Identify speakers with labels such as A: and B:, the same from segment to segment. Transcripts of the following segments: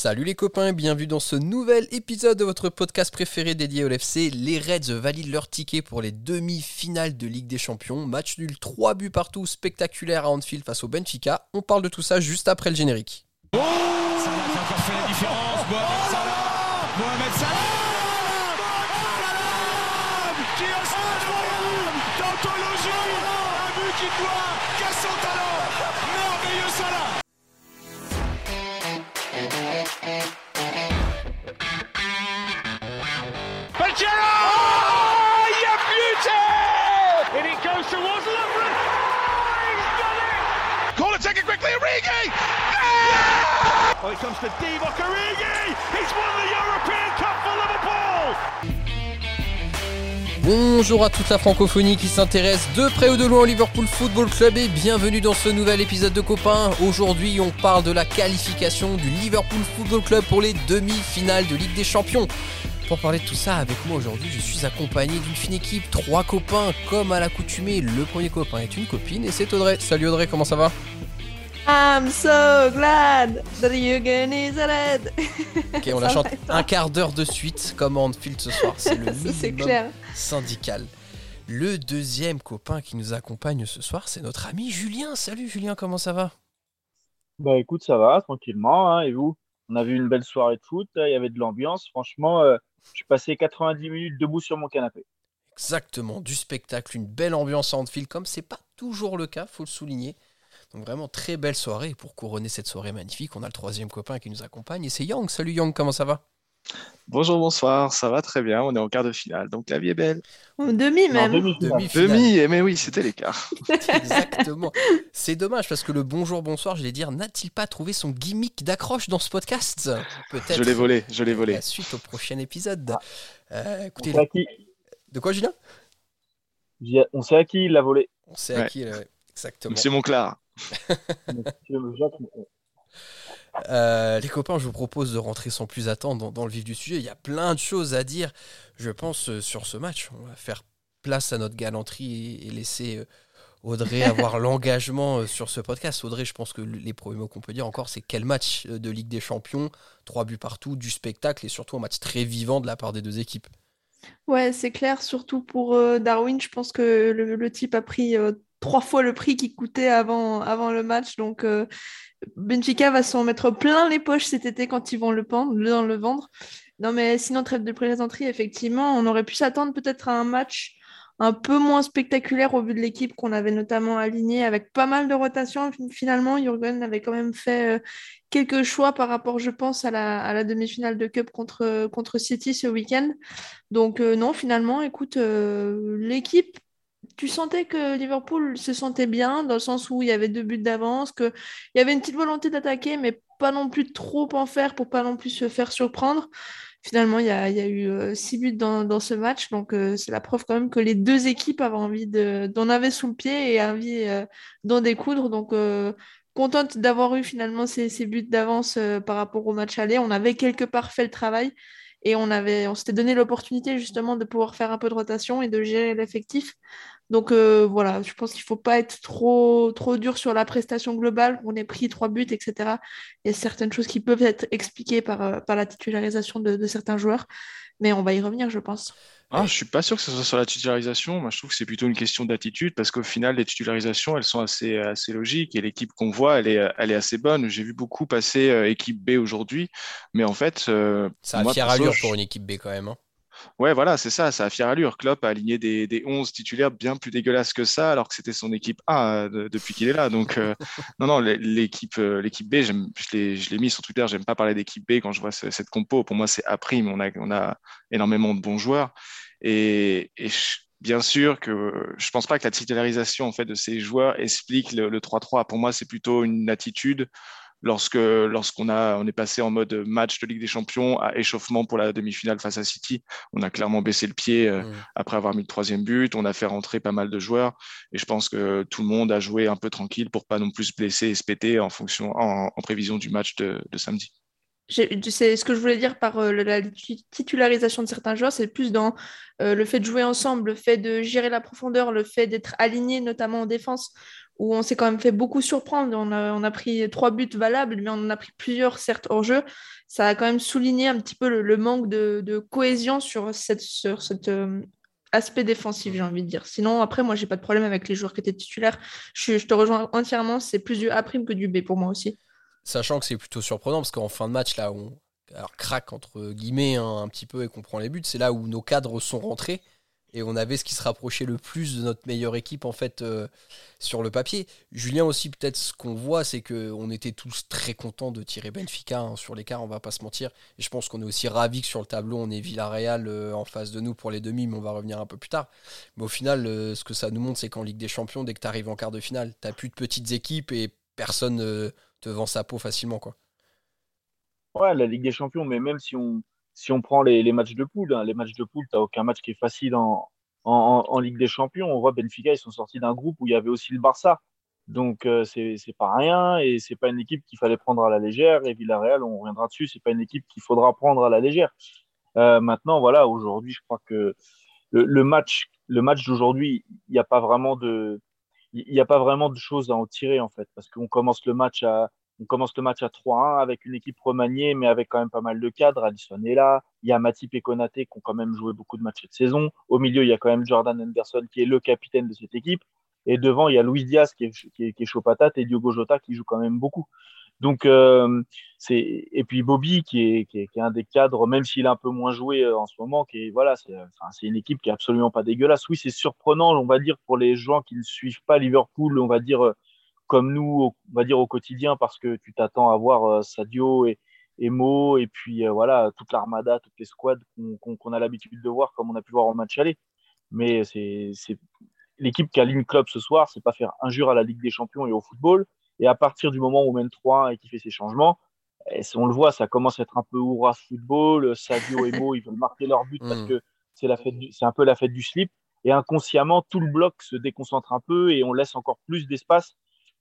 A: Salut les copains, bienvenue dans ce nouvel épisode de votre podcast préféré dédié au LFC. Les Reds valident leur ticket pour les demi-finales de Ligue des Champions. Match nul, 3 buts partout, spectaculaire à Anfield face au Benfica. On parle de tout ça juste après le générique.
B: Oh. Mohamed
A: Bonjour à toute la francophonie qui s'intéresse de près ou de loin au Liverpool Football Club et bienvenue dans ce nouvel épisode de Copains. Aujourd'hui, on parle de la qualification du Liverpool Football Club pour les demi-finales de Ligue des Champions. Pour parler de tout ça avec moi aujourd'hui, je suis accompagné d'une fine équipe, trois copains comme à l'accoutumée. Le premier copain est une copine et c'est Audrey. Salut Audrey, comment ça va?
C: I'm so glad that Jürgen is red.
A: Ok, on la chante un quart d'heure de suite comme à Anfield ce soir. C'est le minimum
C: clair.
A: syndical. Le deuxième copain qui nous accompagne ce soir, c'est notre ami Julien. Salut Julien, comment ça va?
D: Bah écoute, ça va, tranquillement. hein, et vous? On a vu une belle soirée de foot, il y avait de l'ambiance. Franchement, euh, je suis passé 90 minutes debout sur mon canapé.
A: Exactement, du spectacle, une belle ambiance à Anfield, comme c'est pas toujours le cas, faut le souligner. Donc vraiment très belle soirée. Et pour couronner cette soirée magnifique, on a le troisième copain qui nous accompagne et c'est Yang. Salut Yang, comment ça va?
E: Bonjour, bonsoir, ça va très bien, on est en quart de finale, donc la vie est belle.
C: En demi
D: En
C: même.
D: demi-finale.
A: Demi-finale.
E: Demi, mais oui, c'était l'écart.
A: Exactement. C'est dommage parce que le bonjour, bonsoir, je vais dire, n'a-t-il pas trouvé son gimmick d'accroche dans ce podcast? Peut-être.
E: Je l'ai volé, je l'ai volé.
A: La suite au prochain épisode. Euh,
D: On
A: écoutez,
D: qui,
A: de quoi Julien?
D: On sait à qui il l'a volé.
A: On sait à qui. euh, exactement.
D: Jacques Monclar.
A: Euh, les copains, je vous propose de rentrer sans plus attendre dans, dans le vif du sujet. Il y a plein de choses à dire, je pense, euh, sur ce match. On va faire place à notre galanterie et, et laisser euh, Audrey avoir l'engagement euh, sur ce podcast. Audrey, je pense que les premiers mots qu'on peut dire encore, c'est quel match euh, de Ligue des Champions, trois buts partout, du spectacle et surtout un match très vivant de la part des deux équipes.
C: Ouais, c'est clair, surtout pour euh, Darwin. Je pense que le, le type a pris euh, trois fois le prix qu'il coûtait avant, avant le match. Donc, euh, Benfica va s'en mettre plein les poches cet été quand ils vont le, pendre, le, le vendre. Non, mais sinon, trêve de plaisanterie, effectivement, on aurait pu s'attendre peut-être à un match un peu moins spectaculaire au vu de l'équipe qu'on avait notamment alignée avec pas mal de rotations. Finalement, Jürgen avait quand même fait euh, quelques choix par rapport, je pense, à la, à la demi-finale de Cup contre, contre City ce week-end. Donc euh, non, finalement, écoute, l'équipe, tu sentais que Liverpool se sentait bien, dans le sens où il y avait deux buts d'avance, qu'il y avait une petite volonté d'attaquer, mais pas non plus trop en faire pour pas non plus se faire surprendre. Finalement, il y a, eu euh, six buts dans, ce match, donc euh, c'est la preuve quand même que les deux équipes avaient envie de, d'en avoir sous le pied et envie euh, d'en découdre. Donc contente d'avoir eu finalement ces, ces buts d'avance par rapport au match aller. On avait quelque part fait le travail et on s'était donné l'opportunité justement de pouvoir faire un peu de rotation et de gérer l'effectif. Donc euh, voilà, je pense qu'il faut pas être trop, trop dur sur la prestation globale. On ait pris trois buts, etc. Il y a certaines choses qui peuvent être expliquées par, euh, la titularisation de certains joueurs, mais on va y revenir, je pense.
E: Ah, je suis pas sûr que ce soit sur la titularisation. Moi, je trouve que c'est plutôt une question d'attitude parce qu'au final, les titularisations, elles sont assez, assez logiques et l'équipe qu'on voit, elle est, elle est assez bonne. J'ai vu beaucoup passer euh, équipe B aujourd'hui, mais en fait, euh,
A: Ça a
E: moi,
A: fière allure
E: je-
A: pour une équipe B quand même. hein.
E: Ouais, voilà, c'est ça, ça a fière allure. Klopp a aligné des, des 11 titulaires bien plus dégueulasses que ça, alors que c'était son équipe A euh, de- depuis qu'il est là. Donc, euh, non, non, l'é- l'équipe euh, l'équipe B, je l'ai je l'ai mis sur Twitter, j'aime pas parler d'équipe B quand je vois ce- cette compo. Pour moi, c'est A prime, on a, on a énormément de bons joueurs. Et, et je- bien sûr que je pense pas que la titularisation en fait, de ces joueurs explique le 3-3. Pour moi, c'est plutôt une attitude lorsque lorsqu'on a on est passé en mode match de Ligue des Champions à échauffement pour la demi-finale face à City, on a clairement baissé le pied euh,
A: Mm.
E: après avoir mis le troisième but, on a fait rentrer pas mal de joueurs et je pense que tout le monde a joué un peu tranquille pour pas non plus se blesser et se péter en fonction en, en prévision du match de, de samedi.
C: C'est ce que je voulais dire par euh, la la ti- titularisation de certains joueurs, c'est plus dans euh, le fait de jouer ensemble, le fait de gérer la profondeur, le fait d'être aligné notamment en défense, où on s'est quand même fait beaucoup surprendre. On a, pris trois buts valables, mais on en a pris plusieurs, certes, hors jeu. Ça a quand même souligné un petit peu le, manque de, cohésion sur, cet euh, aspect défensif, j'ai envie de dire. Sinon, après, moi, j'ai pas de problème avec les joueurs qui étaient titulaires. Je, te rejoins entièrement. C'est plus du A' que du B pour moi aussi.
A: Sachant que c'est plutôt surprenant, parce qu'en fin de match, là, on alors, craque entre guillemets hein, un petit peu et qu'on prend les buts, c'est là où nos cadres sont rentrés et on avait ce qui se rapprochait le plus de notre meilleure équipe en fait euh, sur le papier. Julien aussi peut-être ce qu'on voit c'est que on était tous très contents de tirer Benfica hein, sur l'écart, on va pas se mentir. Et je pense qu'on est aussi ravis que sur le tableau on ait Villarreal euh, en face de nous pour les demi, mais on va revenir un peu plus tard. Mais au final, euh, ce que ça nous montre c'est qu'en Ligue des Champions, dès que tu arrives en quart de finale, t'as plus de petites équipes et personne te vend sa peau facilement quoi.
D: Ouais, la Ligue des Champions, mais même si on si on prend les, matchs de poule, hein, les matchs de poule, tu n'as aucun match qui est facile en, en, Ligue des Champions. On voit Benfica, ils sont sortis d'un groupe où il y avait aussi le Barça. Donc, euh, c'est pas rien et c'est pas une équipe qu'il fallait prendre à la légère. Et Villarreal, on reviendra dessus, c'est pas une équipe qu'il faudra prendre à la légère. Euh, maintenant, voilà, aujourd'hui, je crois que le, match, le match d'aujourd'hui, il n'y a pas vraiment de, il n'y a pas vraiment de choses à en tirer en fait, parce qu'on commence le match à, on commence le match à 3-1 avec une équipe remaniée, mais avec quand même pas mal de cadres. Alisson est là. Il y a Matip et Konaté qui ont quand même joué beaucoup de matchs cette saison. Au milieu, il y a quand même Jordan Anderson qui est le capitaine de cette équipe. Et devant, il y a Luis Diaz qui est, qui est, chaud patate et Diogo Jota qui joue quand même beaucoup. Donc, euh, c'est et puis Bobby qui est, qui est, un des cadres, même s'il a un peu moins joué euh, en ce moment, qui est voilà, c'est enfin, une équipe qui est absolument pas dégueulasse. Oui, c'est surprenant, on va dire pour les gens qui ne suivent pas Liverpool, on va dire euh, comme nous, on va dire au quotidien, parce que tu t'attends à voir euh, Sadio et, et Mo, et puis euh, voilà, toute l'armada, toutes les squads qu'on a l'habitude de voir, comme on a pu voir en match aller. Mais c'est l'équipe qui aligne club ce soir, c'est pas faire injure à la Ligue des Champions et au football. Et à partir du moment où on mène 3 et qui fait ses changements, eh, on le voit, ça commence à être un peu hurrah football. Sadio et Mo, ils veulent marquer leur but parce mm. que c'est c'est un peu la fête du slip. Et inconsciemment, tout le bloc se déconcentre un peu et on laisse encore plus d'espace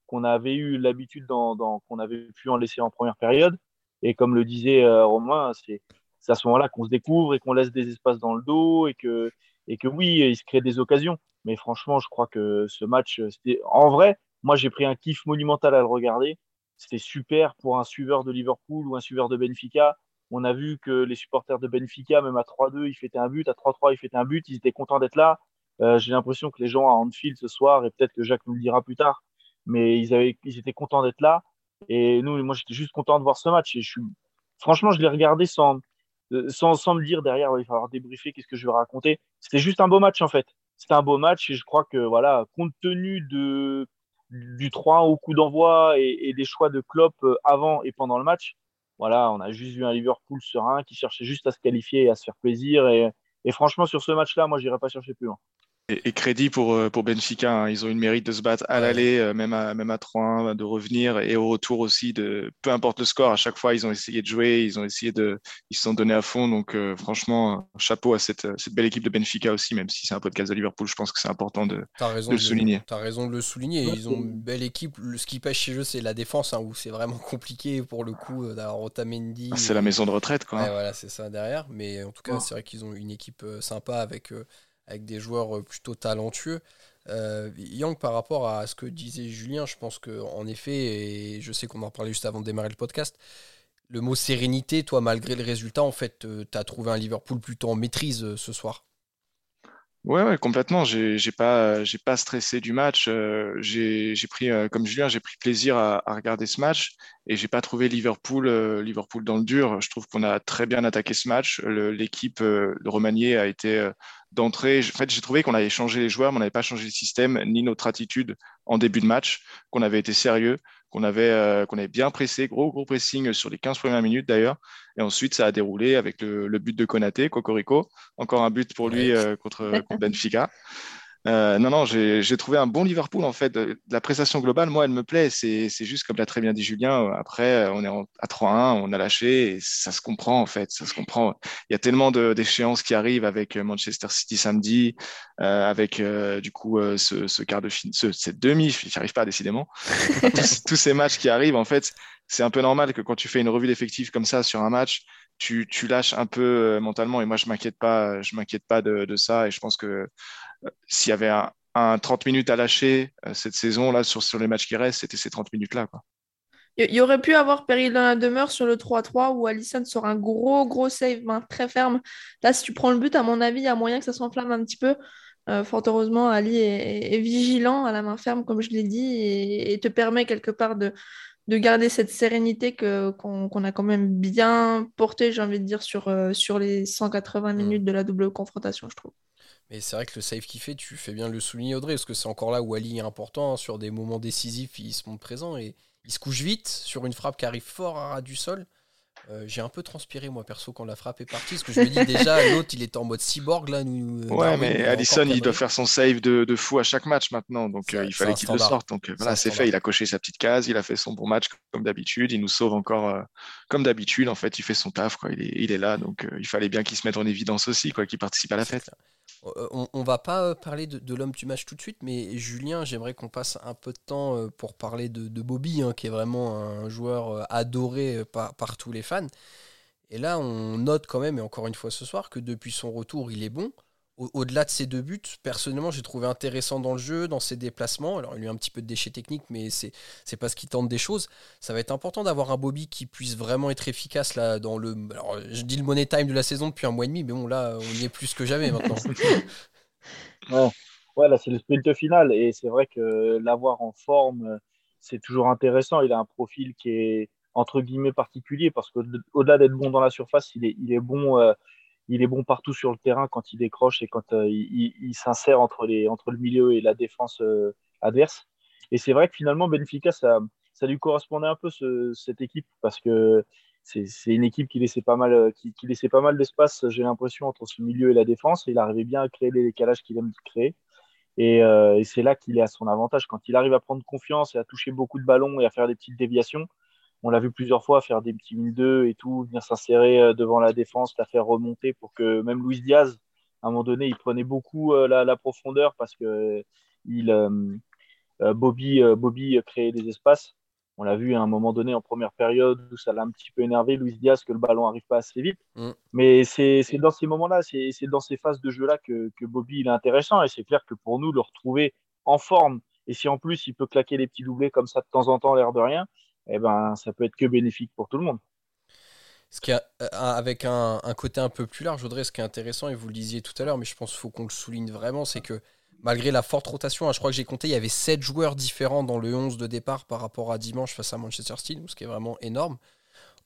D: qu'on avait eu l'habitude dans, qu'on avait pu en laisser en première période. Et comme le disait euh, Romain, c'est à ce moment-là qu'on se découvre et qu'on laisse des espaces dans le dos et que, et que oui, il se crée des occasions. Mais franchement, je crois que ce match, c'était en vrai, moi j'ai pris un kiff monumental à le regarder. C'était super pour un suiveur de Liverpool ou un suiveur de Benfica. On a vu que les supporters de Benfica, même à 3-2, ils fêtaient un but, à 3-3, ils fêtaient un but, ils étaient contents d'être là. Euh, j'ai l'impression que les gens à Anfield ce soir, et peut-être que Jacques nous le dira plus tard, mais ils, avaient, ils étaient contents d'être là. Et nous, moi, j'étais juste content de voir ce match. Et je franchement, je l'ai regardé sans, sans, sans, me dire derrière, il va falloir débriefer, qu'est-ce que je vais raconter. C'était juste un beau match, en fait. C'était un beau match et je crois que, voilà, compte tenu du 3 au coup d'envoi et, des choix de Klopp euh, avant et pendant le match, voilà, on a juste vu un Liverpool serein qui cherchait juste à se qualifier et à se faire plaisir. Et, franchement, sur ce match-là, moi, j'irai pas chercher plus loin.
E: Et, crédit pour, euh, pour Benfica, hein. ils ont eu le mérite de se battre à l'aller, euh, même à, même à 3-1, de revenir, et au retour aussi, de, peu importe le score, à chaque fois, ils ont essayé de jouer, ils ont essayé de, ils se sont donnés à fond. Donc, euh, franchement, chapeau à cette, cette, belle équipe de Benfica aussi, même si c'est un podcast de Liverpool, je pense que c'est important de, le souligner.
A: Tu as raison de le souligner. Ils ont une belle équipe. ce qui pêche chez eux, c'est la défense, hein, où c'est vraiment compliqué pour le coup d'avoir Otamendi.
E: Ah, c'est la maison de retraite, quoi.
A: voilà, c'est ça derrière. Mais en tout cas, c'est vrai qu'ils ont une équipe sympa avec avec des joueurs euh, plutôt talentueux. Euh, Yang, par rapport à ce que disait Julien, je pense qu'en effet, et je sais qu'on en parlait juste avant de démarrer le podcast, le mot sérénité, toi, malgré le résultat, en fait, euh, tu as trouvé un Liverpool plutôt en maîtrise ce soir.
E: Ouais, complètement. J'ai, j'ai pas, j'ai pas stressé du match. j'ai, pris, comme Julien, j'ai pris plaisir à, regarder ce match et j'ai pas trouvé Liverpool, Liverpool dans le dur. Je trouve qu'on a très bien attaqué ce match. l'équipe, le remanié a été d'entrée. En fait, j'ai trouvé qu'on avait changé les joueurs, mais on n'avait pas changé le système ni notre attitude en début de match, qu'on avait été sérieux, qu'on avait, euh, qu'on avait bien pressé, gros, gros pressing sur les 15 premières minutes d'ailleurs. Et ensuite, ça a déroulé avec le, but de Konaté, Cocorico. Encore un but pour lui euh, contre, contre Benfica. Euh, non, non, j'ai trouvé un bon Liverpool en fait. La prestation globale, moi, elle me plaît. C'est juste comme l'a très bien dit Julien. Après, on est à 3-1, on a lâché et ça se comprend en fait. Ça se comprend. Il y a tellement d'échéances qui arrivent avec Manchester City samedi, euh, avec euh, du coup ce, quart de finale, ce, cette demi, j'y arrive pas décidément. tous, ces matchs qui arrivent, en fait, c'est un peu normal que quand tu fais une revue d'effectifs comme ça sur un match, tu, lâches un peu mentalement. Et moi, je m'inquiète pas, je m'inquiète pas de, ça. Et je pense que s'il y avait un, un 30 minutes à lâcher cette saison là sur, les matchs qui restent, c'était ces 30 minutes là.
C: Il y aurait pu avoir péril dans la demeure sur le 3-3 où Allison sort un gros, gros save, main très ferme. Là, si tu prends le but, à mon avis, il y a moyen que ça s'enflamme un petit peu. Euh, fort heureusement, Ali est, vigilant à la main ferme, comme je l'ai dit, et, te permet quelque part de, de garder cette sérénité que, qu'on, a quand même bien portée, j'ai envie de dire, sur, euh, sur les 180 mm. minutes de la double confrontation, je trouve.
A: Mais c'est vrai que le save qu'il fait, tu fais bien le souligner, Audrey, parce que c'est encore là où Ali est important. Hein, sur des moments décisifs, il se montre présent et il se couche vite sur une frappe qui arrive fort à ras du sol. Euh, j'ai un peu transpiré moi perso quand la frappe est partie parce que je me dis déjà l'autre il est en mode cyborg là nous
E: euh, ouais mais Allison il doit faire son save de, fou à chaque match maintenant. Donc euh, il fallait qu'il le sorte. Donc voilà c'est fait. il a coché sa petite case il a fait son bon match comme d'habitude. Il nous sauve encore comme d'habitude en fait il fait son taf quoi. Il est, il est là donc il fallait bien qu'il se mette en évidence aussi quoi qu'il participe à la fête
A: euh, on, va pas euh, parler de, l'homme du match tout de suite, mais Julien, j'aimerais qu'on passe un peu de temps euh, pour parler de, Bobby, hein, qui est vraiment un joueur adoré par, tous les fans. Et là, on note quand même, et encore une fois ce soir, que depuis son retour, il est bon au-delà de ses deux buts, personnellement, j'ai trouvé intéressant dans le jeu, dans ses déplacements. Alors, il y a eu un petit peu de déchets techniques, mais c'est parce qu'il tente des choses. Ça va être important d'avoir un Bobby qui puisse vraiment être efficace là dans le. Alors, je dis le money time de la saison depuis un mois et demi, mais bon, là, on y est plus que jamais maintenant.
D: ouais. là, c'est le sprint final, et c'est vrai que l'avoir en forme, c'est toujours intéressant. Il a un profil qui est entre guillemets particulier parce qu'au-delà d'être bon dans la surface, il est, il est bon. Euh, il est bon partout sur le terrain quand il décroche et quand euh, il, s'insère entre, entre le milieu et la défense euh, adverse. Et c'est vrai que finalement, Benfica, ça, ça lui correspondait un peu cette équipe parce que c'est une équipe qui laissait pas mal, qui, laissait pas mal d'espace, j'ai l'impression, entre ce milieu et la défense. Il arrivait bien à créer les décalages qu'il aime créer. Et, euh, et c'est là qu'il est à son avantage. Quand il arrive à prendre confiance et à toucher beaucoup de ballons et à faire des petites déviations, on l'a vu plusieurs fois faire des petits 1-2 et tout, venir s'insérer euh, devant la défense, la faire remonter pour que même Luis Diaz, à un moment donné, il prenait beaucoup euh, la, profondeur parce que il, euh, Bobby, Bobby créait des espaces. On l'a vu à un moment donné en première période où ça l'a un petit peu énervé, Luis Diaz, que le ballon n'arrive pas assez vite. Mm. Mais c'est dans ces moments-là, c'est dans ces phases de jeu-là que, que, Bobby il est intéressant. Et c'est clair que pour nous, le retrouver en forme, et si en plus il peut claquer des petits doublés comme ça de temps en temps, l'air de rien, eh ben, ça peut être que bénéfique pour tout le monde.
A: Ce qui a, euh, avec un, côté un peu plus large, Audrey, ce qui est intéressant, et vous le disiez tout à l'heure, mais je pense qu'il faut qu'on le souligne vraiment, c'est que malgré la forte rotation, hein, je crois que j'ai compté, il y avait 7 joueurs différents dans le 11 de départ par rapport à dimanche face à Manchester City, ce qui est vraiment énorme.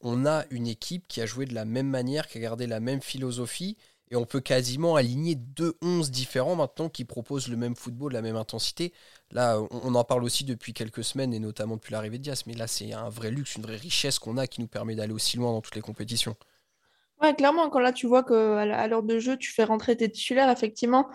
A: On a une équipe qui a joué de la même manière, qui a gardé la même philosophie, et on peut quasiment aligner deux 11 différents maintenant qui proposent le même football, la même intensité. Là, on, en parle aussi depuis quelques semaines et notamment depuis l'arrivée de Diaz. Mais là, c'est un vrai luxe, une vraie richesse qu'on a qui nous permet d'aller aussi loin dans toutes les compétitions.
C: Ouais, clairement, quand là, tu vois qu'à l'heure de jeu, tu fais rentrer tes titulaires, effectivement,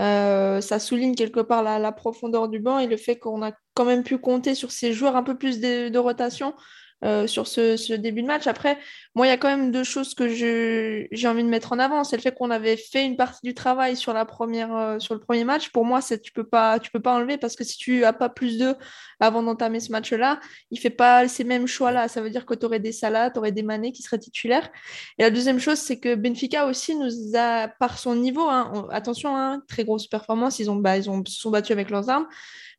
C: euh, ça souligne quelque part la, profondeur du banc et le fait qu'on a quand même pu compter sur ces joueurs un peu plus de rotation euh, sur ce, début de match. Après, moi, il y a quand même deux choses que j'ai envie de mettre en avant. C'est le fait qu'on avait fait une partie du travail sur, la première, euh, sur le premier match. Pour moi, tu peux, pas, tu peux pas enlever parce que si tu n'as pas plus d'eux avant d'entamer ce match-là, il fait pas ces mêmes choix-là. Ça veut dire que tu aurais des Salah, tu aurais des Mané qui seraient titulaires. Et la deuxième chose, c'est que Benfica aussi nous a, par son niveau, hein, attention, hein, très grosse performance, ils, ont, bah, ils ont, se sont battus avec leurs armes.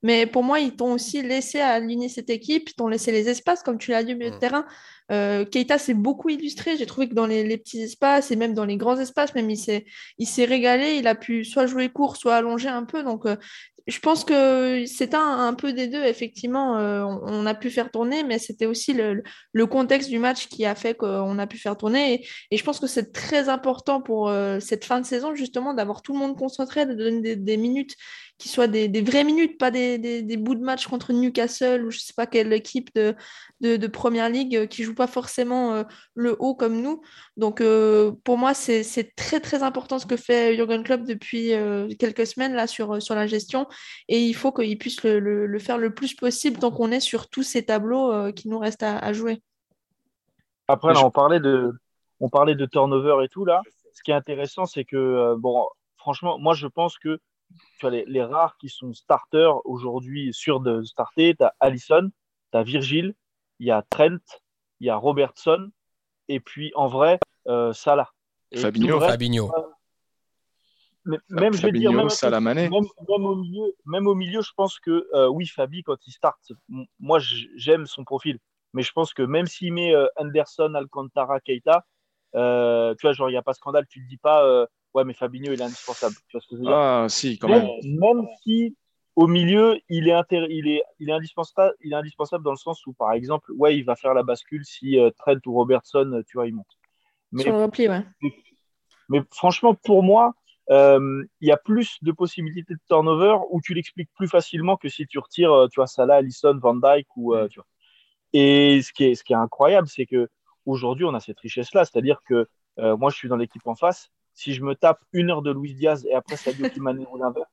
C: Mais pour moi, ils t'ont aussi laissé aligner cette équipe, ils t'ont laissé les espaces, comme tu l'as dit au milieu de terrain. Euh, Keita s'est beaucoup illustré. J'ai trouvé que dans les, petits espaces et même dans les grands espaces, même il s'est, il s'est régalé. Il a pu soit jouer court, soit allonger un peu. Donc, euh, je pense que c'est un, peu des deux. Effectivement, euh, on, a pu faire tourner, mais c'était aussi le, contexte du match qui a fait qu'on a pu faire tourner. Et, je pense que c'est très important pour cette fin de saison, justement, d'avoir tout le monde concentré, de donner des minutes qui soient des, vraies minutes, pas des, des, bouts de match contre Newcastle ou je sais pas quelle équipe de, de, Première Ligue euh, qui joue pas forcément euh, le haut comme nous. Donc euh, pour moi, c'est très très important ce que fait Jurgen Klopp depuis quelques semaines là sur, sur la gestion et il faut qu'il puisse le, le, faire le plus possible tant qu'on est sur tous ces tableaux qui nous restent à, jouer.
D: Après, là, on parlait de on parlait de turnover et tout là. Ce qui est intéressant, c'est que bon, franchement, moi je pense que tu vois, les, rares qui sont starters aujourd'hui, sûrs de starter, tu as Allison, tu as Virgile, il y a Trent, il y a Robertson, et puis en vrai, euh, Salah.
A: Fabinho. Fabinho.
D: même, je vais dire, même, même, au milieu, même au milieu, je pense que euh, oui, Fabi, quand il start, moi j'aime son profil, mais je pense que même s'il met euh, Anderson, Alcantara, Keita, euh, tu vois, genre il n'y a pas scandale, tu ne dis pas ouais, mais Fabinho il est indispensable. Tu vois ce que je veux dire
E: Ah, si, quand même.
D: Même, si au milieu, il est, il, est, il, est indispensable, il est indispensable dans le sens où, par exemple, ouais, il va faire la bascule si Trent ou Robertson, tu vois, ils montent.
C: Mais, Sur le repli, ouais.
D: mais franchement, pour moi, euh, il y a plus de possibilités de turnover où tu l'expliques plus facilement que si tu retires, euh, tu vois, Salah, Allison, Van Dyke ou, euh, tu vois. Et ce qui est, ce qui est incroyable, c'est que aujourd'hui, on a cette richesse-là, c'est-à-dire que moi, je suis dans l'équipe en face. Si je me tape une heure de Luis Diaz et après Sadio Kimane ou l'inverse,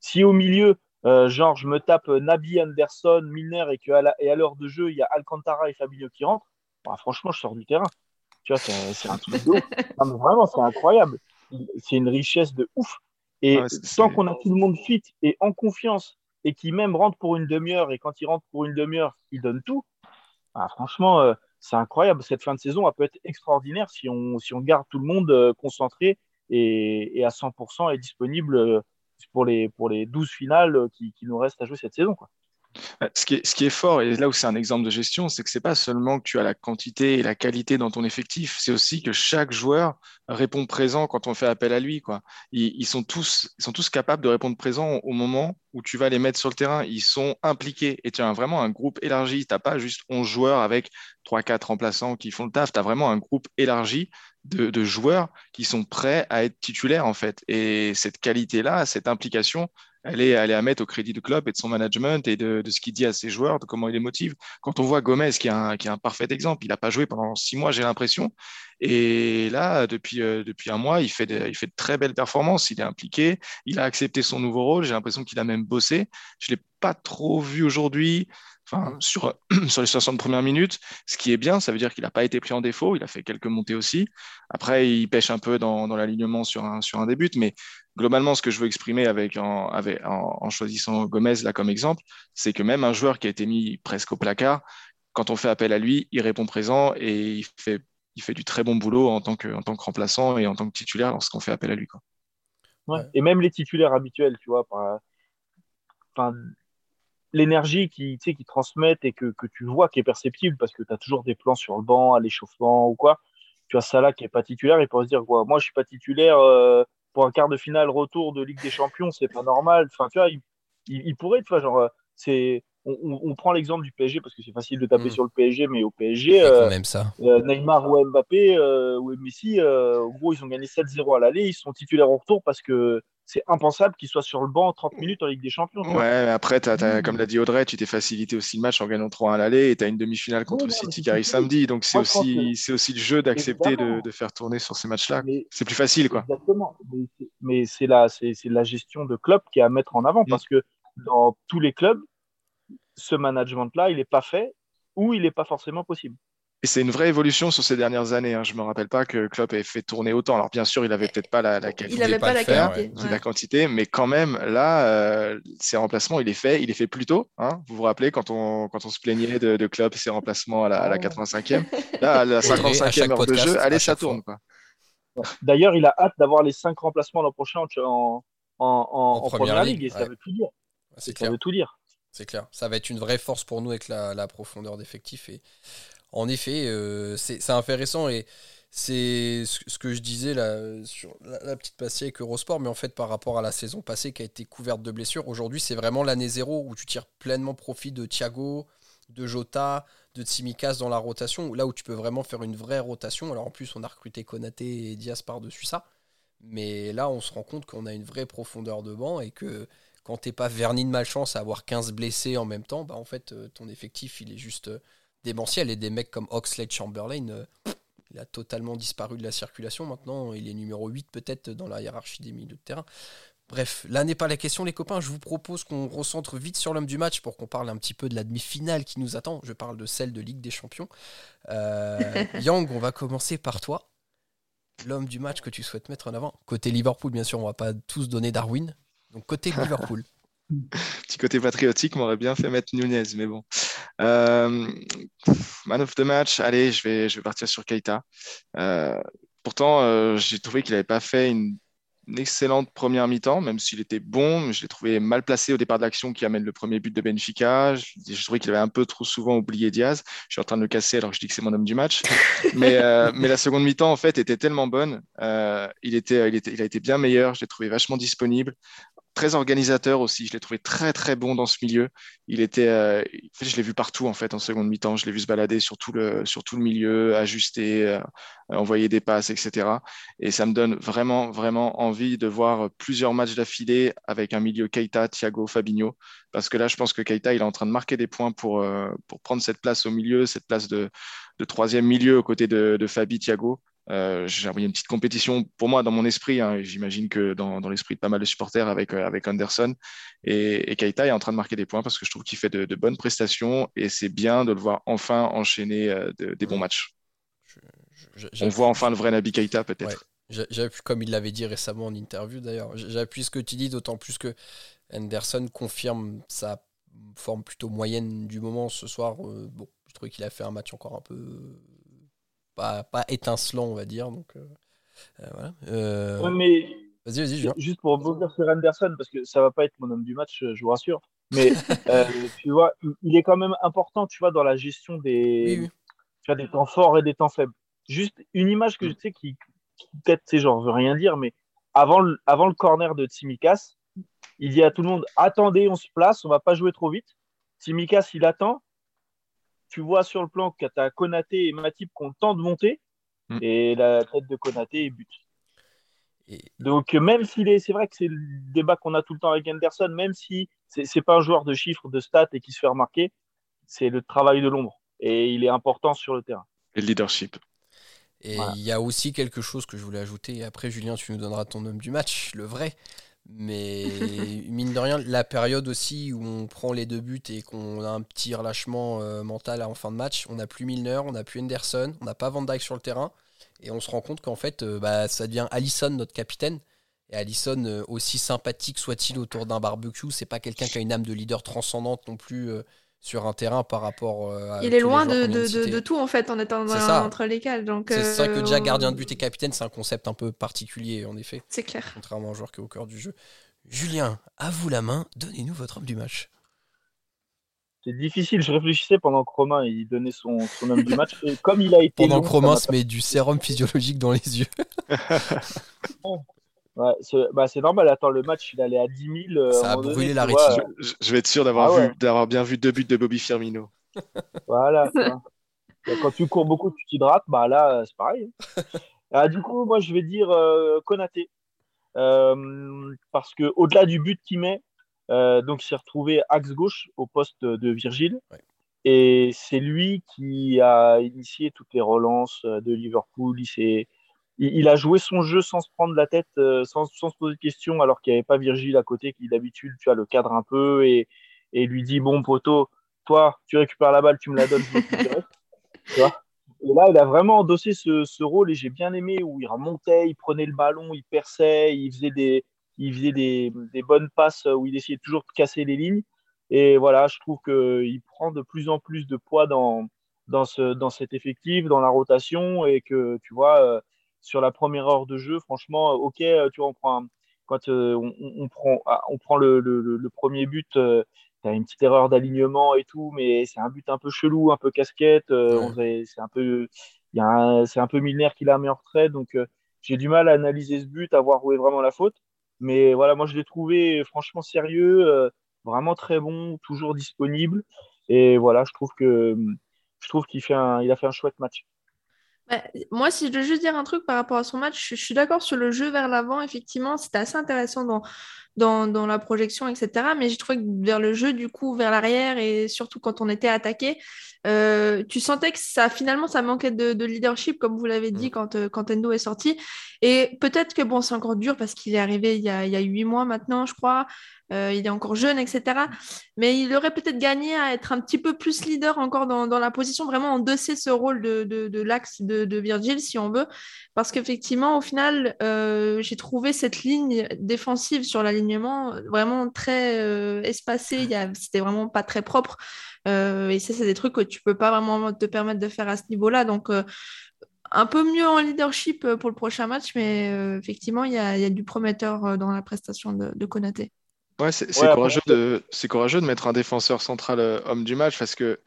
D: si au milieu, genre, je me tape Nabi Anderson, Milner et qu'à l'heure de jeu, il y a Alcantara et Fabinho qui rentrent, bah, franchement, je sors du terrain. Tu vois, c'est un truc de Vraiment, c'est incroyable c'est une richesse de ouf. Et tant qu'on a tout le monde fit et en confiance et qui même rentre pour une demi-heure et quand il rentre pour une demi-heure, il donne tout, bah, franchement, euh, c'est incroyable. Cette fin de saison, elle peut être extraordinaire si on, garde tout le monde euh, concentré et, à 100% et disponible euh, pour les, pour les 12 finales qui, qui nous restent à jouer cette saison. Quoi.
E: Bah, ce qui, est, ce fort, et là où c'est un exemple de gestion, c'est que c'est pas seulement que tu as la quantité et la qualité dans ton effectif, c'est aussi que chaque joueur répond présent quand on fait appel à lui. Quoi. Ils, sont tous, ils sont tous capables de répondre présent au moment où tu vas les mettre sur le terrain. Ils sont impliqués et tu as vraiment un groupe élargi. Tu n'as pas juste 11 joueurs avec 3-4 remplaçants qui font le taf. Tu as vraiment un groupe élargi de, de, joueurs qui sont prêts à être titulaires en fait. Et cette qualité-là, cette implication, elle est, à mettre au crédit du club et de son management et de, ce qu'il dit à ses joueurs, de comment il les motive. Quand on voit Gomez, qui est un, parfait exemple, il n'a pas joué pendant six mois, j'ai l'impression. Et là, depuis, euh, un mois, il fait, de, il fait de très belles performances. Il est impliqué, il a accepté son nouveau rôle. J'ai l'impression qu'il a même bossé. Je ne l'ai pas trop vu aujourd'hui sur, sur les 60 premières minutes. Ce qui est bien, ça veut dire qu'il n'a pas été pris en défaut. Il a fait quelques montées aussi. Après, il pêche un peu dans, l'alignement sur un, sur un début. Mais globalement, ce que je veux exprimer avec, en, choisissant Gomez là comme exemple, c'est que même un joueur qui a été mis presque au placard, quand on fait appel à lui, il répond présent et il fait, du très bon boulot en tant que, tant que remplaçant et en tant que titulaire lorsqu'on fait appel à lui.
D: Et même les titulaires habituels, tu vois, par... l'énergie qui, qui transmettent et que, tu vois qui est perceptible parce que tu as toujours des plans sur le banc, à l'échauffement ou quoi. Tu as Salah qui n'est pas titulaire, il pourrait se dire moi je suis pas titulaire euh, pour un quart de finale retour de Ligue des Champions, c'est pas normal. Enfin, tu vois, il, il, pourrait, tu vois, genre, euh, c'est. On, on, prend l'exemple du PSG parce que c'est facile de taper mm. sur le PSG, mais au PSG,
A: euh, même ça.
D: Neymar ou Mbappé ou Messi, en gros, ils ont gagné 7-0 à l'aller, ils sont titulaires au retour parce que c'est impensable qu'il soit sur le banc 30 minutes en Ligue des Champions.
E: Ouais, mais après, comme l'a dit Audrey, tu t'es facilité aussi le match en gagnant 3 à l'aller et tu as une demi-finale contre le City qui arrive samedi. Donc c'est aussi, c'est aussi le jeu d'accepter de, de, faire tourner sur ces matchs-là. C'est plus facile. quoi.
D: Exactement. Mais c'est la, la gestion de club qui est à mettre en avant mm. parce que dans tous les clubs, ce management-là, il n'est pas fait ou il n'est pas forcément possible.
E: Et c'est une vraie évolution sur ces dernières années. Hein. Je ne me rappelle pas que Klopp ait fait tourner autant. Alors bien sûr, il n'avait peut-être pas la, qualité.
C: Il n'avait pas, la, qualité.
E: la quantité, mais quand même, là, euh, ses remplacements, il est fait, il est fait plus tôt. Hein. Vous vous rappelez quand on, quand on se plaignait de, de Klopp et ses remplacements à la, à la 85e Là, à la 55e heure de jeu, allez, ça tourne.
D: D'ailleurs, il a hâte d'avoir les cinq remplacements l'an prochain en, en, en, première, ligue, et ça veut tout dire. Ça veut tout dire.
A: C'est clair. Ça va être une vraie force pour nous avec la, profondeur d'effectifs et en effet, euh, c'est intéressant et c'est ce que je disais sur la, petite passée avec Eurosport, mais en fait par rapport à la saison passée qui a été couverte de blessures, aujourd'hui c'est vraiment l'année zéro où tu tires pleinement profit de Thiago, de Jota, de Tsimikas dans la rotation, là où tu peux vraiment faire une vraie rotation. Alors en plus on a recruté Konaté et Diaz par-dessus ça, mais là on se rend compte qu'on a une vraie profondeur de banc et que quand t'es pas verni de malchance à avoir 15 blessés en même temps, bah en fait euh, ton effectif il est juste démentiel. Et des mecs comme Oxlade Chamberlain, euh, il a totalement disparu de la circulation maintenant. Il est numéro 8 peut-être dans la hiérarchie des milieux de terrain. Bref, là n'est pas la question les copains, je vous propose qu'on recentre vite sur l'homme du match pour qu'on parle un petit peu de la demi-finale qui nous attend. Je parle de celle de Ligue des Champions. Euh, Yang, on va commencer par toi. L'homme du match que tu souhaites mettre en avant. Côté Liverpool, bien sûr, on va pas tous donner Darwin. Donc côté Liverpool.
E: Petit côté patriotique m'aurait bien fait mettre Nunez, mais bon. Euh, man of the match, allez, je vais, je vais partir sur Keita. Euh, pourtant, euh, j'ai trouvé qu'il n'avait pas fait une une excellente première mi-temps, même s'il était bon. Je l'ai trouvé mal placé au départ de l'action qui amène le premier but de Benfica. Je, je trouvais qu'il avait un peu trop souvent oublié Diaz. Je suis en train de le casser alors que je dis que c'est mon homme du match. mais, euh, mais la seconde mi-temps, en fait, était tellement bonne. Euh, il, était, il, était, il a été bien meilleur. Je l'ai trouvé vachement disponible très organisateur aussi. Je l'ai trouvé très très bon dans ce milieu. Il était, euh, je l'ai vu partout en fait en seconde mi-temps. Je l'ai vu se balader sur tout le sur tout le milieu, ajuster, euh, envoyer des passes, etc. Et ça me donne vraiment vraiment envie de voir plusieurs matchs d'affilée avec un milieu Keita, Thiago, Fabinho, parce que là je pense que Keita il est en train de marquer des points pour euh, pour prendre cette place au milieu, cette place de, de troisième milieu aux côtés de, de Fabi, Thiago. Euh, j'ai envoyé une petite compétition pour moi dans mon esprit. Hein, J'imagine que dans, dans l'esprit de pas mal de supporters avec, euh, avec Anderson. Et, et Keita est en train de marquer des points parce que je trouve qu'il fait de, de, bonnes prestations et c'est bien de le voir enfin enchaîner euh, de, des bons matchs. Je, je, On voit enfin le vrai Nabi Keita peut-être.
A: Ouais. J'appuie, comme il l'avait dit récemment en interview d'ailleurs, j'appuie ce que tu dis, d'autant plus que Anderson confirme sa forme plutôt moyenne du moment ce soir. Euh, bon, je trouvais qu'il a fait un match encore un peu pas, pas étincelant, on va dire. Donc, euh, euh, voilà. Euh...
D: Ouais, mais
A: vas-y, vas-y, Julien.
D: Juste pour rebondir sur Anderson, parce que ça va pas être mon homme du match, je vous rassure. Mais tu vois, il est quand même important, tu vois, dans la gestion des,
A: Oui, oui.
D: tu vois, des temps forts et des temps faibles. Juste une image que je sais qui, qui peut-être, c'est genre, veut rien dire, mais avant le, avant le corner de Tsimikas, il dit à tout le monde attendez, on se place, on va pas jouer trop vite. Tsimikas, il attend. Tu vois sur le plan que tu as Konaté et Matip qui ont le temps de monter,
E: Mm.
D: et la tête de Konaté et but.
A: Et-
D: Donc, même s'il est, c'est vrai que c'est le débat qu'on a tout le temps avec Anderson, même si c'est c'est pas un joueur de chiffres, de stats et qui se fait remarquer, c'est le travail de l'ombre. Et il est important sur le terrain.
E: Et le leadership.
A: Et il
D: Voilà.
A: y a aussi quelque chose que je voulais ajouter. Et après, Julien, tu nous donneras ton homme du match, le vrai. Mais mine de rien, la période aussi où on prend les deux buts et qu'on a un petit relâchement euh, mental en fin de match, on n'a plus Milner, on n'a plus Henderson, on n'a pas Van Dijk sur le terrain. Et on se rend compte qu'en fait, euh, bah, ça devient Allison, notre capitaine. Et Allison, euh, aussi sympathique soit-il autour d'un barbecue, c'est pas quelqu'un qui a une âme de leader transcendante non plus sur un terrain par rapport euh, à
C: Il est loin de, de, de-
A: citer.
C: de tout en fait en étant dans-
A: C'est ça.
C: entre les cales.
A: C'est ça que déjà
C: euh,
A: gardien de but et capitaine, c'est un concept un peu particulier en effet,
C: C'est clair.
A: contrairement à un joueur qui est au cœur du jeu. Julien, à vous la main, donnez-nous votre homme du match.
D: C'est difficile. Je réfléchissais pendant que Romain il donnait son, son homme du match. Et comme il a été.
A: Pendant
D: long,
A: que Romain
D: m'a
A: se met du sérum physiologique dans les yeux.
D: Ouais, c'est bah, c'est normal. Attends, le match, il allait à 10 000. euh,
A: Ça a brûlé
D: donné,
A: la rétine.
E: Je, je vais être sûr d'avoir
D: Ah ouais.
E: vu, d'avoir bien vu deux buts de Bobby Firmino.
D: Voilà. Quand tu cours beaucoup, tu t'hydrates. Bah là, c'est pareil. hein. Ah, du coup, moi, je vais dire euh, Konaté. Euh, parce que au-delà du but qu'il met, euh, donc il s'est retrouvé axe gauche au poste de Virgile.
A: Ouais.
D: Et c'est lui qui a initié toutes les relances euh, de Liverpool. Il, s'est- il, a joué son jeu sans se prendre la tête, euh, sans, sans se poser de questions, alors qu'il n'y avait pas Virgile à côté qui d'habitude, tu le cadre un peu et, et lui dit Bon, poteau, toi, tu récupères la balle, tu me la donnes. Tu vois? Et là, il a vraiment endossé ce, ce rôle et j'ai bien aimé où il remontait, il prenait le ballon, il perçait, il faisait des, il faisait des, des bonnes passes où il essayait toujours de casser les lignes. Et voilà, je trouve qu'il prend de plus en plus de poids dans, dans, ce, dans cet effectif, dans la rotation et que tu vois, euh, sur la première heure de jeu, franchement, euh, ok, euh, tu vois, on prend un- quand euh, on, prend, ah, on prend le, le, le- le premier but, euh, tu as une petite erreur d'alignement et tout, mais c'est un but un peu chelou, un peu casquette. euh,
A: Ouais.
D: c'est un peu, y a un- c'est un peu Milner qui l'a mis en retrait, donc j'ai du mal à analyser ce but, à voir où est vraiment la faute. Mais voilà, moi je l'ai trouvé franchement sérieux, vraiment très bon, toujours disponible. Et voilà, je trouve que je trouve qu'il fait un, il a fait un chouette match.
C: Bah, moi, si je dois juste dire un truc par rapport à son match, je, je suis d'accord sur le jeu vers l'avant. Effectivement, c'était assez intéressant dans, dans, dans la projection, etc. Mais j'ai trouvé que vers le jeu, du coup, vers l'arrière et surtout quand on était attaqué, euh, tu sentais que ça, finalement, ça manquait de, de leadership, comme vous l'avez dit,
A: Mm.
C: quand, euh, quand Endo est sorti. Et peut-être que bon, c'est encore dur parce qu'il est arrivé il y a, huit mois maintenant, je crois. Euh, il est encore jeune, etc. Mais il aurait peut-être gagné à être un petit peu plus leader encore dans, dans la position, vraiment endosser ce rôle de, de, de l'axe de, de Virgil, si on veut. Parce qu'effectivement, au final, euh, j'ai trouvé cette ligne défensive sur l'alignement vraiment très euh, espacée. Il y a- C'était vraiment pas très propre. Euh, et ça, c'est des trucs que tu peux pas vraiment te permettre de faire à ce niveau-là. Donc, euh, un peu mieux en leadership pour le prochain match, mais effectivement, il y, a, du prometteur dans la prestation de, de Konaté.
E: Ouais, c'est courageux, de, courageux de mettre un défenseur central homme du match parce que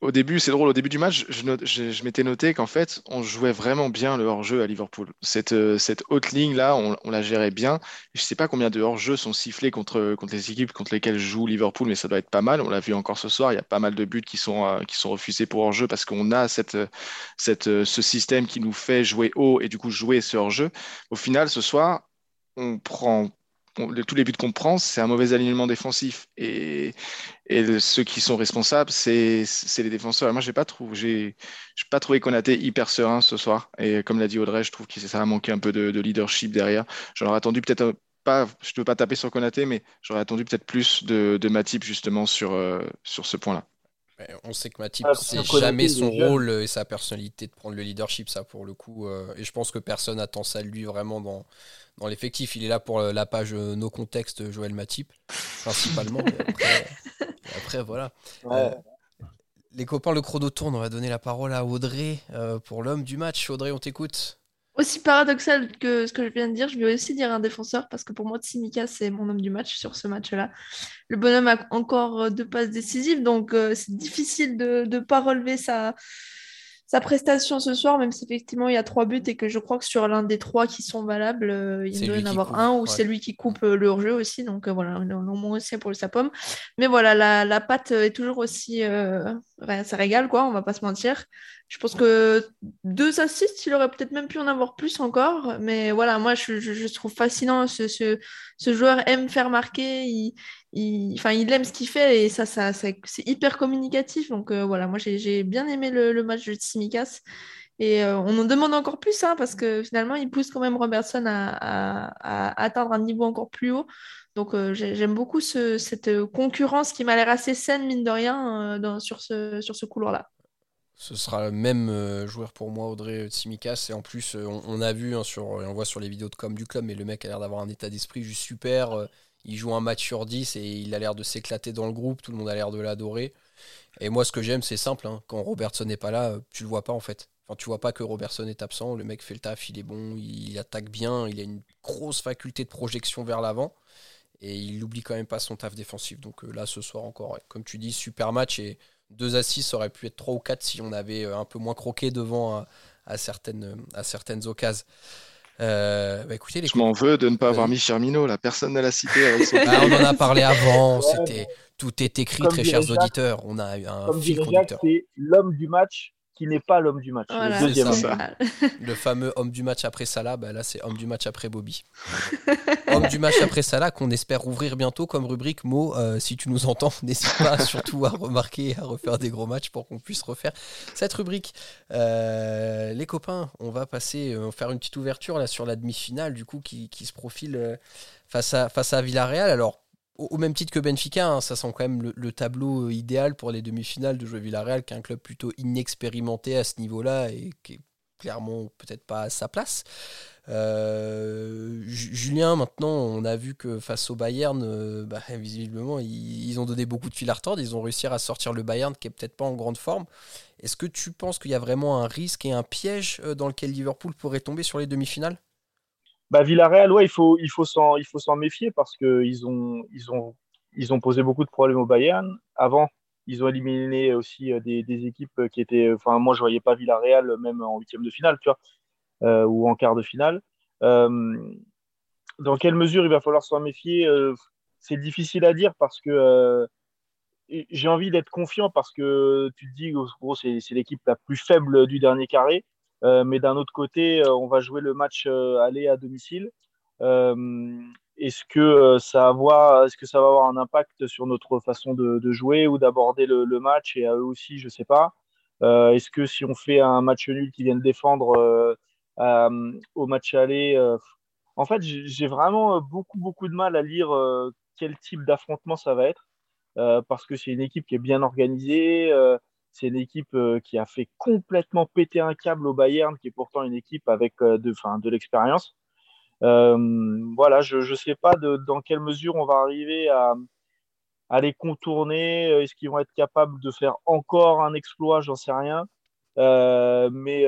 E: au début, c'est drôle, au début du match, je, m'étais noté qu'en fait, on jouait vraiment bien le hors-jeu à Liverpool. Cette, euh, haute ligne-là, on, la gérait bien. Je ne sais pas combien de hors-jeux sont sifflés contre, les équipes contre lesquelles joue Liverpool, mais ça doit être pas mal. On l'a vu encore ce soir, il y a pas mal de buts qui sont, euh, refusés pour hors-jeu parce qu'on a euh, ce système qui nous fait jouer haut et du coup jouer ce hors-jeu. Au final, ce soir, on prend tous les buts qu'on prend, c'est un mauvais alignement défensif. Et, ceux qui sont responsables, c'est les défenseurs. moi, je n'ai pas, trouvé, pas trouvé Konaté hyper serein ce soir. Et comme l'a dit Audrey, je trouve que ça a manqué un peu de, leadership derrière. J'aurais attendu peut-être pas, je ne veux pas taper sur Konaté, mais j'aurais attendu peut-être plus de, de Matip justement sur, euh, sur ce point-là.
A: On sait que Matip, c'est jamais son rôle et sa personnalité de prendre le leadership, ça pour le coup. Euh, et je pense que personne attend ça de lui vraiment dans, dans l'effectif. Il est là pour la page euh, No Contexte Joël Matip, principalement. après, voilà. Euh, les copains, le chrono tourne. On va donner la parole à Audrey euh, pour l'homme du match. Audrey, on t'écoute.
C: Aussi paradoxal que ce que je viens de dire, je vais aussi dire un défenseur parce que pour moi, Tsimikas, c'est mon homme du match sur ce match-là. Le bonhomme a encore deux passes décisives, donc c'est difficile de ne pas relever sa, sa prestation ce soir, même si effectivement il y a trois buts et que je crois que sur l'un des trois qui sont valables, euh, il doit y en avoir un ou c'est lui qui coupe euh, le hors-jeu aussi. Donc euh, voilà, au moins aussi pour le sapom. Mais voilà, la, la patte est toujours aussi. ça régale, quoi, on va pas se mentir. Je pense que deux assists, il aurait peut-être même pu en avoir plus encore. Mais voilà, moi, je, trouve fascinant. Ce, joueur aime faire marquer. Il, il, aime ce qu'il fait et ça, c'est hyper communicatif. Donc euh, voilà, moi, j'ai bien aimé le, match de Tsimikas. Et euh, on en demande encore plus, hein, parce que finalement, il pousse quand même Robertson à, atteindre un niveau encore plus haut. Donc euh, j'aime beaucoup ce, cette concurrence qui m'a l'air assez saine, mine de rien, sur ce couloir-là.
A: Ce sera le même euh, joueur pour moi, Audrey Tsimikas. Et en plus, euh, on, a vu, hein, sur, on voit sur les vidéos de com du club, mais le mec a l'air d'avoir un état d'esprit juste super. Euh, il joue un match sur 10 et il a l'air de s'éclater dans le groupe. Tout le monde a l'air de l'adorer. Et moi, ce que j'aime, c'est simple. Hein. quand Robertson n'est pas là, tu le vois pas en fait. Enfin, tu vois pas que Robertson est absent. Le mec fait le taf, il est bon, il attaque bien, il a une grosse faculté de projection vers l'avant. Et il n'oublie quand même pas son taf défensif. Donc là, ce soir encore, comme tu dis, super match. Et deux à 6, ça aurait pu être 3 ou 4 si on avait euh, un peu moins croqué devant à, certaines, à certaines occasions. Euh, bah, écoutez,
E: Je m'en veux de ne pas avoir mis Chermino, la personne ne l'a cité.
A: Ah, on en a parlé avant, c'était tout est écrit, très chers auditeurs. On a un
D: Comme fil C'est l'homme du match qui n'est pas l'homme du match. le deuxième
A: Le fameux homme du match après Salah, bah là c'est homme du match après Bobby. homme du match après Salah qu'on espère ouvrir bientôt comme rubrique. Mo, euh, si tu nous entends, n'hésite pas surtout à remarquer, à refaire des gros matchs pour qu'on puisse refaire cette rubrique. Euh, les copains, on va passer, euh, faire une petite ouverture là sur la demi-finale du coup qui, qui se profile face à, face à Villarreal. Alors au, même titre que Benfica, hein, ça sent quand même le, tableau euh, idéal pour les demi-finales de jouer Villarreal, qui est un club plutôt inexpérimenté à ce niveau-là et qui est clairement peut-être pas à sa place. Euh, Julien, maintenant, on a vu que face au Bayern, euh, bah, visiblement, ils, ont donné beaucoup de fil à retordre. Ils ont réussi à sortir le Bayern qui est peut-être pas en grande forme. Est-ce que tu penses qu'il y a vraiment un risque et un piège dans lequel Liverpool pourrait tomber sur les demi-finales?
D: Bah, Villarreal, ouais, il faut, il faut s'en, il faut s'en méfier parce qu'ils ont, ils ont, ils ont posé beaucoup de problèmes au Bayern. Avant, ils ont éliminé aussi euh, des, des équipes qui étaient. Enfin, moi, je voyais pas Villarreal même en huitième de finale, tu vois, euh, ou en quart de finale. Euh, dans quelle mesure il va falloir s'en méfier C'est difficile à dire parce que j'ai envie d'être confiant parce que tu te dis, gros, c'est l'équipe la plus faible du dernier carré. Euh, mais d'un autre côté, euh, on va jouer le match euh, aller à domicile. est-ce que ça va est-ce que ça va avoir un impact sur notre façon de, jouer ou d'aborder le, match et à eux aussi, je sais pas. est-ce que si on fait un match nul qui vient de défendre au match aller, en fait, j'ai vraiment beaucoup beaucoup de mal à lire quel type d'affrontement ça va être parce que c'est une équipe qui est bien organisée. C'est une équipe euh, qui a fait complètement péter un câble au Bayern, qui est pourtant une équipe avec euh, de, l'expérience. Euh, voilà, je ne sais pas dans quelle mesure on va arriver à, les contourner. Est-ce qu'ils vont être capables de faire encore un exploit? J'en sais rien. mais,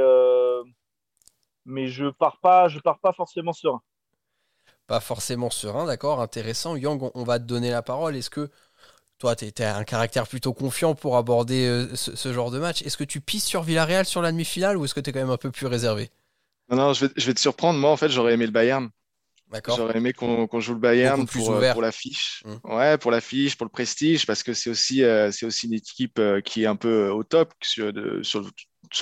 D: mais je pars pas, je pars pas forcément serein.
A: Pas forcément serein, d'accord, intéressant. Yang, on, va te donner la parole. Est-ce que toi, tu as un caractère plutôt confiant pour aborder ce, genre de match Est-ce que tu pisses sur Villarreal sur la demi-finale ou est-ce que tu es quand même un peu plus réservé?
E: Non, non, je vais, je vais te surprendre. Moi, en fait, j'aurais aimé le Bayern. J'aurais aimé qu'on joue le Bayern pour, euh, pour l'affiche. Mmh. Ouais, pour l'affiche, pour le prestige, parce que c'est aussi, euh, c'est aussi une équipe euh, qui est un peu au top sur, de, sur,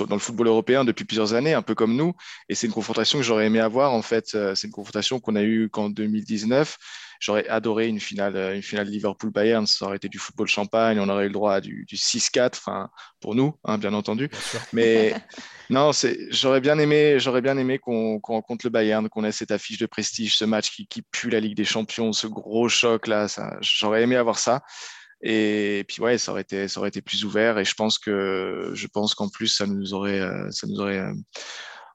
E: dans le football européen depuis plusieurs années, un peu comme nous. Et c'est une confrontation que j'aurais aimé avoir. En fait, c'est une confrontation qu'on a eue qu'en 2019 J'aurais adoré une finale, euh, une finale Liverpool-Bayern. Ça aurait été du football champagne. On aurait eu le droit à du, 6-4, enfin, pour nous, hein, bien entendu. Mais non, j'aurais bien aimé, j'aurais bien aimé qu'on rencontre le Bayern, qu'on ait cette affiche de prestige, ce match qui, qui pue la Ligue des Champions, ce gros choc là. J'aurais aimé avoir ça. Et, puis ouais, ça aurait été, ça aurait été plus ouvert. Et je pense que, je pense qu'en plus, ça nous aurait, euh, ça nous aurait, euh,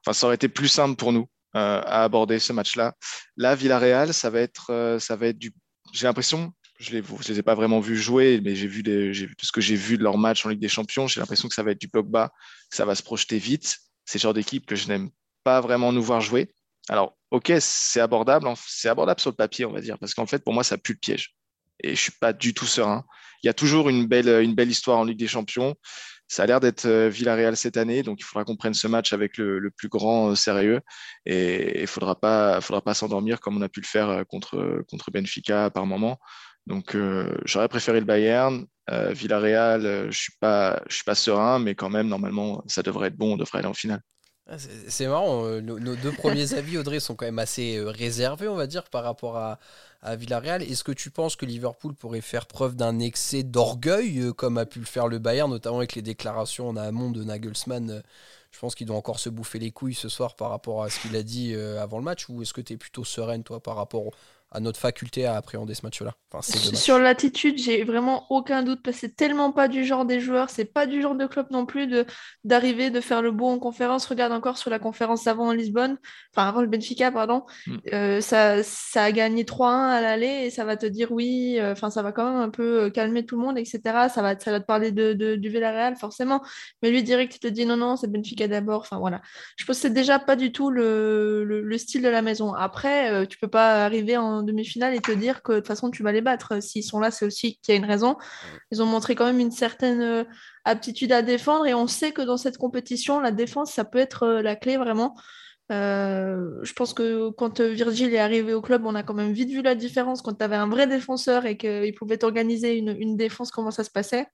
E: enfin, ça aurait été plus simple pour nous à aborder ce match-là. Là, Villarreal, ça va être, euh, ça va être du. J'ai l'impression, je ne les, les ai pas vraiment vus jouer, mais j'ai vu des, ce que j'ai vu de leur match en Ligue des Champions, j'ai l'impression que ça va être du bas, que ça va se projeter vite. C'est le genre d'équipe que je n'aime pas vraiment nous voir jouer. Alors, ok, c'est abordable, c'est abordable sur le papier, on va dire, parce qu'en fait, pour moi, ça pue le piège. Et je suis pas du tout serein. Il y a toujours une belle, une belle histoire en Ligue des Champions. Ça a l'air d'être euh, Villarreal cette année, donc il faudra qu'on prenne ce match avec le, plus grand euh, sérieux et il ne faudra pas, s'endormir comme on a pu le faire euh, contre, Benfica par moment. Donc j'aurais préféré le Bayern. Villarreal, je ne suis pas serein, mais quand même, normalement, ça devrait être bon, on devrait aller en finale.
A: Ah, c'est marrant, nos, nos, deux premiers avis, Audrey, sont quand même assez réservés, on va dire, par rapport à, à Villarreal. Est-ce que tu penses que Liverpool pourrait faire preuve d'un excès d'orgueil, euh, comme a pu le faire le Bayern, notamment avec les déclarations en amont de Nagelsmann euh, Je pense qu'il doit encore se bouffer les couilles ce soir par rapport à ce qu'il a dit euh, avant le match. Ou est-ce que tu es plutôt sereine, toi, par rapport à notre faculté à appréhender ce match-là.
C: Sur l'attitude, j'ai vraiment aucun doute parce que c'est tellement pas du genre des joueurs, c'est pas du genre de club non plus de d'arriver, de faire le beau en conférence. Regarde encore sur la conférence avant en Lisbonne, enfin avant le Benfica, pardon, mm. euh, ça, ça a gagné 3-1 à l'aller et ça va te dire oui, euh, enfin ça va quand même un peu euh, calmer tout le monde, etc. Ça va, ça va te parler de, de du Villarreal forcément, mais lui direct il te dit non non c'est Benfica d'abord. Enfin voilà, je pense que c'est déjà pas du tout le, le, style de la maison. Après, tu peux pas arriver en demi-finale et te dire que de toute façon tu vas les battre. S'ils sont là, c'est aussi qu'il y a une raison. Ils ont montré quand même une certaine euh, aptitude à défendre et on sait que dans cette compétition, la défense, ça peut être euh, la clé vraiment. Euh, je pense que quand Virgile est arrivé au club, on a quand même vite vu la différence quand tu avais un vrai défenseur et qu'il pouvait organiser une, une, défense, comment ça se passait.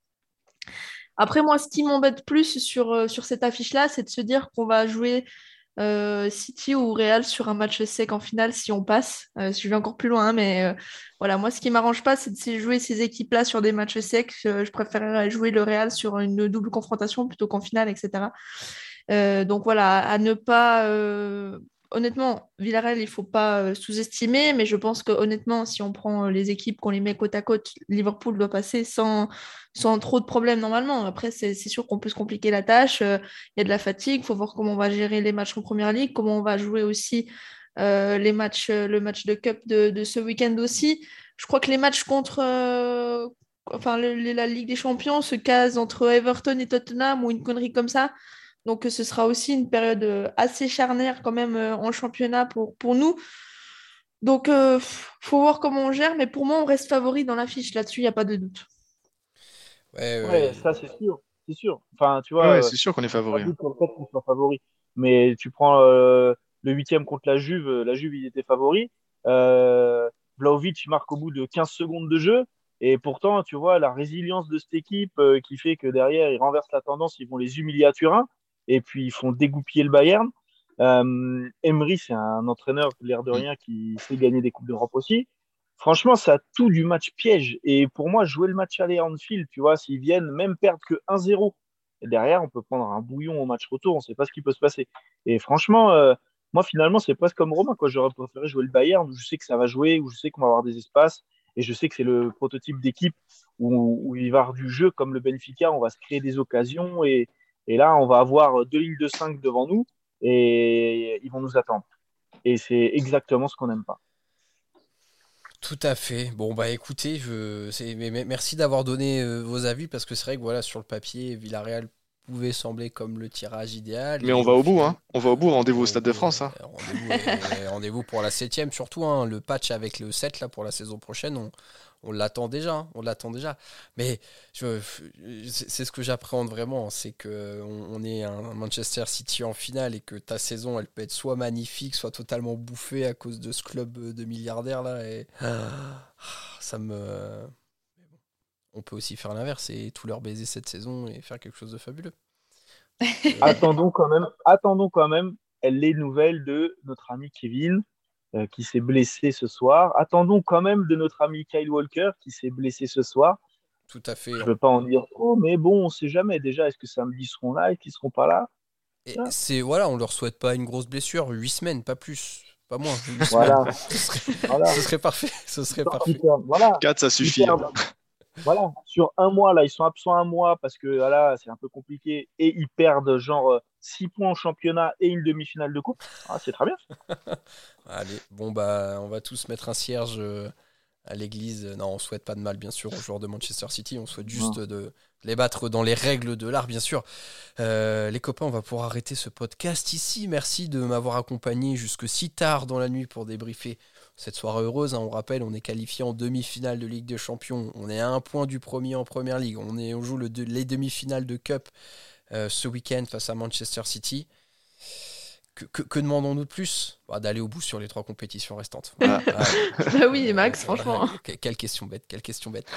C: Après, moi, ce qui m'embête plus sur, sur cette affiche-là, c'est de se dire qu'on va jouer euh, City ou Real sur un match sec en finale si on passe. Euh, je vais encore plus loin, mais euh, voilà, moi ce qui m'arrange pas, c'est de jouer ces équipes-là sur des matchs secs. je préférerais jouer le Real sur une double confrontation plutôt qu'en finale, etc. donc voilà, à ne pas honnêtement, Villarreal, il ne faut pas euh, sous-estimer, mais je pense que honnêtement, si on prend euh, les équipes, qu'on les met côte à côte, Liverpool doit passer sans, sans trop de problèmes normalement. Après, c'est sûr qu'on peut se compliquer la tâche. Euh, il y a de la fatigue, il faut voir comment on va gérer les matchs en Première Ligue, comment on va jouer aussi les matchs, le match de Cup de, ce week-end aussi. Je crois que les matchs contre enfin, la Ligue des Champions se casent entre Everton et Tottenham ou une connerie comme ça. Donc ce sera aussi une période euh, assez charnière quand même euh, en championnat pour, pour nous. Donc il euh, faut voir comment on gère, mais pour moi on reste favori dans l'affiche, là-dessus il n'y a pas de doute.
D: Ouais, ça c'est sûr, c'est sûr. Enfin tu vois,
E: c'est sûr qu'on est favori. Hein.
D: favori. Mais tu prends le huitième contre la Juve, la Juve il était favori. Euh, Vlaovic marque au bout de 15 secondes de jeu. Et pourtant, tu vois, la résilience de cette équipe qui fait que derrière, ils renversent la tendance, ils vont les humilier à Turin et puis ils font dégoupiller le Bayern. Euh, Emery, c'est un entraîneur, l'air de rien, qui sait gagner des Coupes d'Europe aussi. Franchement, ça a tout du match piège. Et pour moi, jouer le match aller à Anfield, tu vois, s'ils viennent même perdre que 1-0, et derrière, on peut prendre un bouillon au match retour, on ne sait pas ce qui peut se passer. Et franchement, euh, moi, finalement, c'est presque comme Romain. J'aurais préféré jouer le Bayern, où je sais que ça va jouer, où je sais qu'on va avoir des espaces, et je sais que c'est le prototype d'équipe où, où, il va y avoir du jeu comme le Benfica, on va se créer des occasions, et, et là, on va avoir deux lignes de 5 devant nous et ils vont nous attendre. Et c'est exactement ce qu'on n'aime pas.
A: Tout à fait. Bon bah écoutez, je... merci d'avoir donné euh, vos avis parce que c'est vrai que voilà sur le papier, Villarreal pouvait sembler comme le tirage idéal.
E: Mais on va au bout, hein. On va au bout, rendez-vous au Stade de France. Hein.
A: Rendez-vous pour la septième, surtout. Hein. Le patch avec le 7 là, pour la saison prochaine, on, on l'attend déjà, hein. on l'attend déjà. Mais c'est ce que j'appréhende vraiment, c'est que on, est un Manchester City en finale et que ta saison, elle peut être soit magnifique, soit totalement bouffée à cause de ce club de milliardaires là. Et ça me, on peut aussi faire l'inverse et tout leur baiser cette saison et faire quelque chose de fabuleux.
D: attendons quand même, attendons quand même les nouvelles de notre ami Kevin euh, qui s'est blessé ce soir. Attendons quand même de notre ami Kyle Walker qui s'est blessé ce soir.
A: Tout à fait.
D: Je ne veux pas en dire trop, mais bon, on ne sait jamais. Déjà, est-ce que samedi seront là, est-ce qu'ils seront pas là?
A: Et c'est voilà, on leur souhaite pas une grosse blessure, huit semaines, pas plus, pas moins.
D: Voilà.
A: ce, serait, ce serait parfait. Ce serait parfait.
D: Voilà.
E: 4, ça suffit.
D: Voilà, sur un mois, là, ils sont absents un mois parce que voilà, c'est un peu compliqué et ils perdent genre 6 points en championnat et une demi-finale de coupe. Ah, c'est très bien.
A: Allez, bon, bah, on va tous mettre un cierge euh, à l'église. Non, on souhaite pas de mal, bien sûr, aux joueurs de Manchester City. On souhaite juste de les battre dans les règles de l'art, bien sûr. Euh, les copains, on va pouvoir arrêter ce podcast ici. Merci de m'avoir accompagné jusque si tard dans la nuit pour débriefer cette soirée heureuse. Hein. on rappelle, on est qualifié en demi-finale de Ligue des Champions. On est à un point du premier en Première Ligue. On, joue le, les demi-finales de Cup euh, ce week-end face à Manchester City. Que, demandons-nous de plus bah, D'aller au bout sur les trois compétitions restantes.
C: bah oui, Max, franchement.
A: quelle question bête, quelle question bête.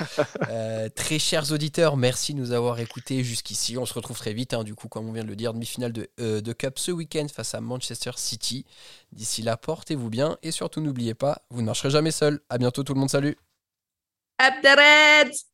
A: Euh, très chers auditeurs, merci de nous avoir écoutés jusqu'ici. On se retrouve très vite, hein, du coup, comme on vient de le dire, demi-finale de, euh, de Cup ce week-end face à Manchester City. D'ici là, portez-vous bien et surtout n'oubliez pas, vous ne marcherez jamais seul. À bientôt tout le monde, salut.
C: Up the Reds